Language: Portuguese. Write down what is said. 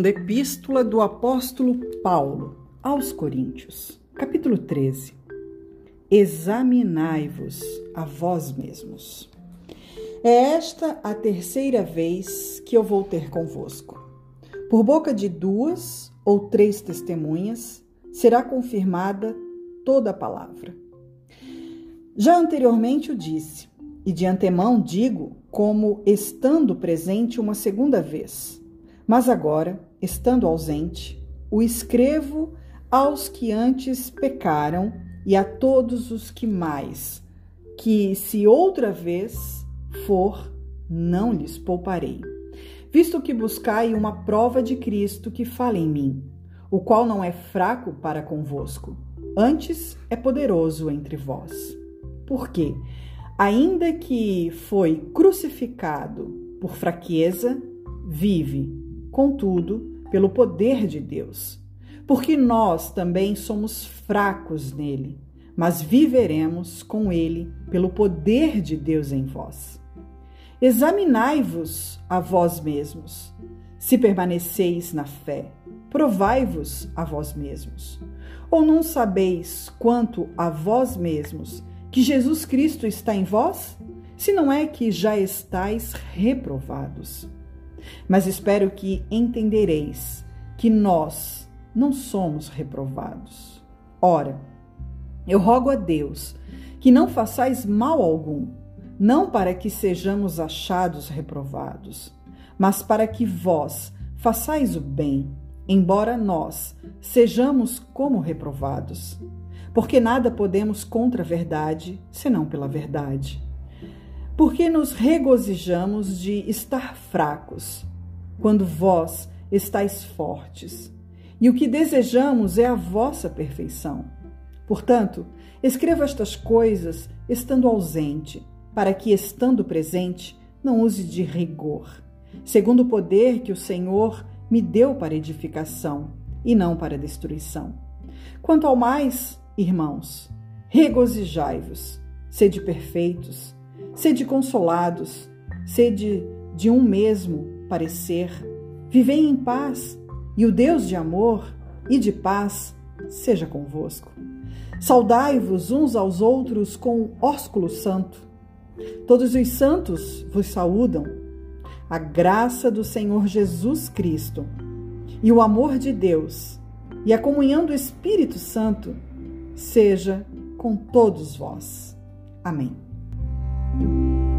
Segunda Epístola do Apóstolo Paulo aos Coríntios, capítulo 13. Examinai-vos a vós mesmos. É esta a terceira vez que eu vou ter convosco. Por boca de duas ou três testemunhas será confirmada toda a palavra. Já anteriormente o disse, e de antemão digo, como estando presente uma segunda vez mas agora, estando ausente, o escrevo aos que antes pecaram e a todos os que mais, que se outra vez for, não lhes pouparei. Visto que buscai uma prova de Cristo que fale em mim, o qual não é fraco para convosco, antes é poderoso entre vós. Porque, ainda que foi crucificado por fraqueza, vive contudo, pelo poder de Deus. Porque nós também somos fracos nele, mas viveremos com ele pelo poder de Deus em vós. Examinai-vos a vós mesmos, se permaneceis na fé, provai-vos a vós mesmos. Ou não sabeis quanto a vós mesmos que Jesus Cristo está em vós? Se não é que já estáis reprovados. Mas espero que entendereis que nós não somos reprovados. Ora, eu rogo a Deus que não façais mal algum, não para que sejamos achados reprovados, mas para que vós façais o bem, embora nós sejamos como reprovados. Porque nada podemos contra a verdade, senão pela verdade porque nos regozijamos de estar fracos, quando vós estáis fortes. E o que desejamos é a vossa perfeição. Portanto, escreva estas coisas estando ausente, para que, estando presente, não use de rigor, segundo o poder que o Senhor me deu para edificação e não para destruição. Quanto ao mais, irmãos, regozijai-vos, sede perfeitos, Sede consolados, sede de um mesmo parecer, vivei em paz, e o Deus de amor e de paz seja convosco. Saudai-vos uns aos outros com ósculo santo. Todos os santos vos saúdam. A graça do Senhor Jesus Cristo e o amor de Deus e a comunhão do Espírito Santo seja com todos vós. Amém. Thank you.